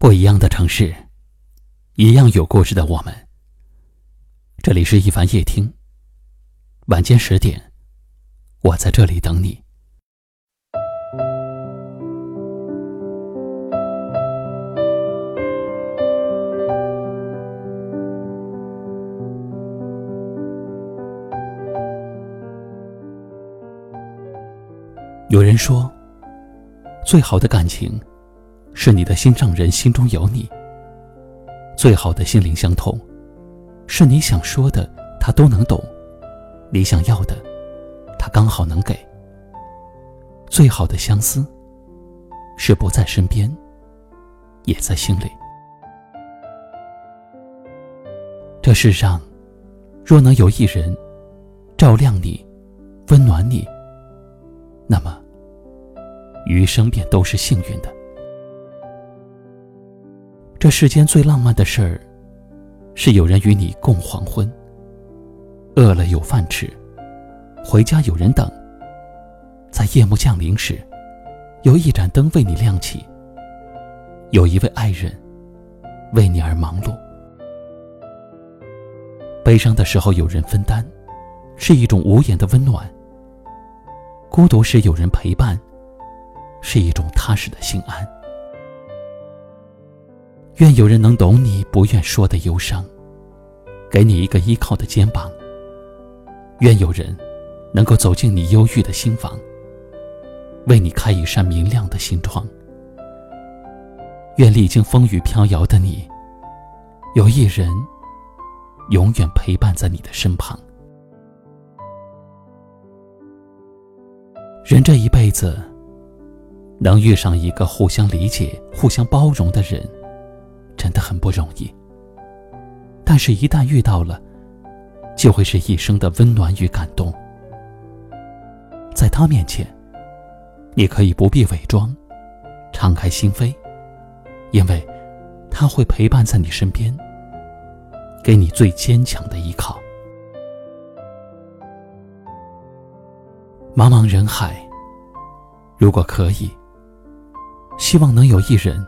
不一样的城市，一样有故事的我们。这里是一凡夜听，晚间十点，我在这里等你。有人说，最好的感情。是你的心上人心中有你。最好的心灵相通，是你想说的他都能懂，你想要的，他刚好能给。最好的相思，是不在身边，也在心里。这世上，若能有一人照亮你，温暖你，那么余生便都是幸运的。世间最浪漫的事儿，是有人与你共黄昏。饿了有饭吃，回家有人等。在夜幕降临时，有一盏灯为你亮起。有一位爱人，为你而忙碌。悲伤的时候有人分担，是一种无言的温暖。孤独时有人陪伴，是一种踏实的心安。愿有人能懂你不愿说的忧伤，给你一个依靠的肩膀。愿有人能够走进你忧郁的心房，为你开一扇明亮的心窗。愿历经风雨飘摇的你，有一人永远陪伴在你的身旁。人这一辈子，能遇上一个互相理解、互相包容的人。真的很不容易，但是，一旦遇到了，就会是一生的温暖与感动。在他面前，你可以不必伪装，敞开心扉，因为他会陪伴在你身边，给你最坚强的依靠。茫茫人海，如果可以，希望能有一人。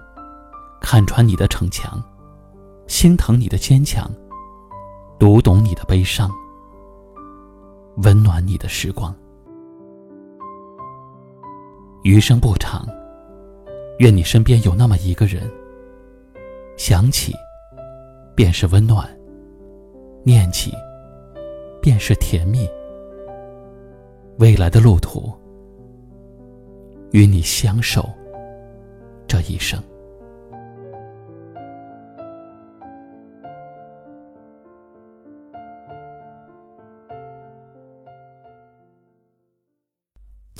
看穿你的逞强，心疼你的坚强，读懂你的悲伤，温暖你的时光。余生不长，愿你身边有那么一个人，想起便是温暖，念起便是甜蜜。未来的路途，与你相守这一生。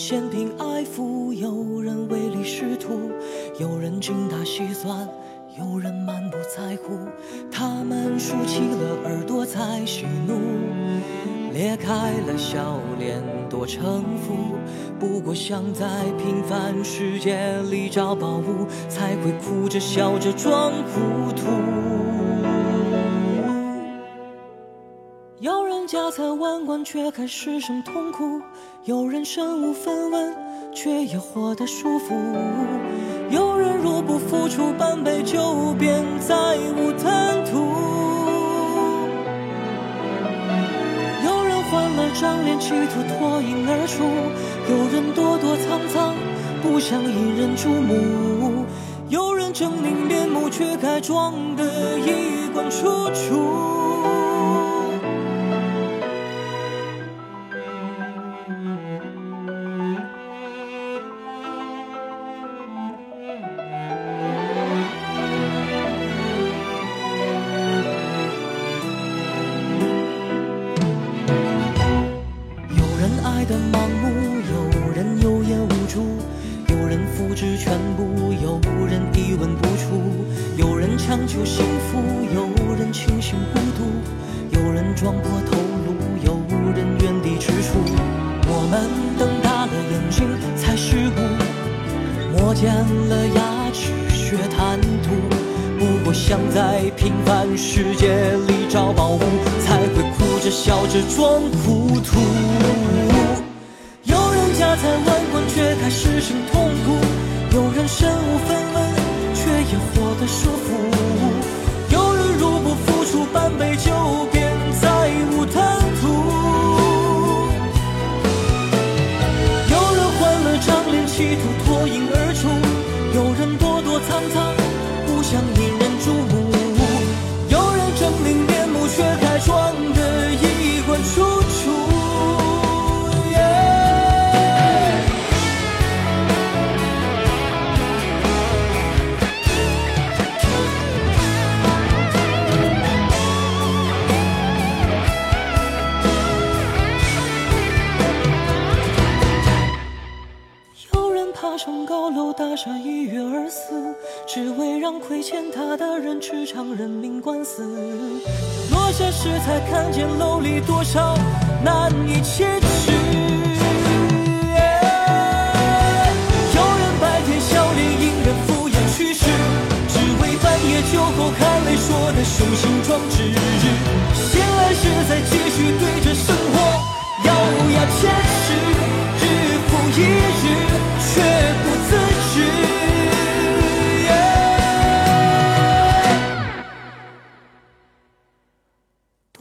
嫌贫爱富，有人唯利是图，有人精打细算，有人满不在乎。他们竖起了耳朵在喜怒，裂开了笑脸多城府。不过想在平凡世界里找宝物，才会哭着笑着装糊涂。家财万贯，却还失声痛哭；有人身无分文，却也活得舒服；有人若不付出半杯酒，便再无贪图；有人换了张脸，企图脱颖而出；有人躲躲藏藏，不想引人注目；有人狰狞面目，却该装得衣冠楚楚。的盲目，有人有眼无珠，有人复制全部，有人一文不出，有人强求幸福，有人庆幸孤独，有人撞破头颅，有人原地踟蹰。我们瞪大了眼睛才识悟，磨尖了牙齿学贪图。不过想在平凡世界里找宝物，才会哭着笑着装糊涂。家财万贯却开始生痛苦，有人身无分文却也活得舒服。有人入不敷出，半大厦一跃而死，只为让亏欠他的人吃场人命官司。落下时才看见楼里多少难以启齿。有人白天笑脸迎人敷衍去世，只为半夜酒后含泪说的雄心壮志。醒来时再继续对着生活咬牙切齿，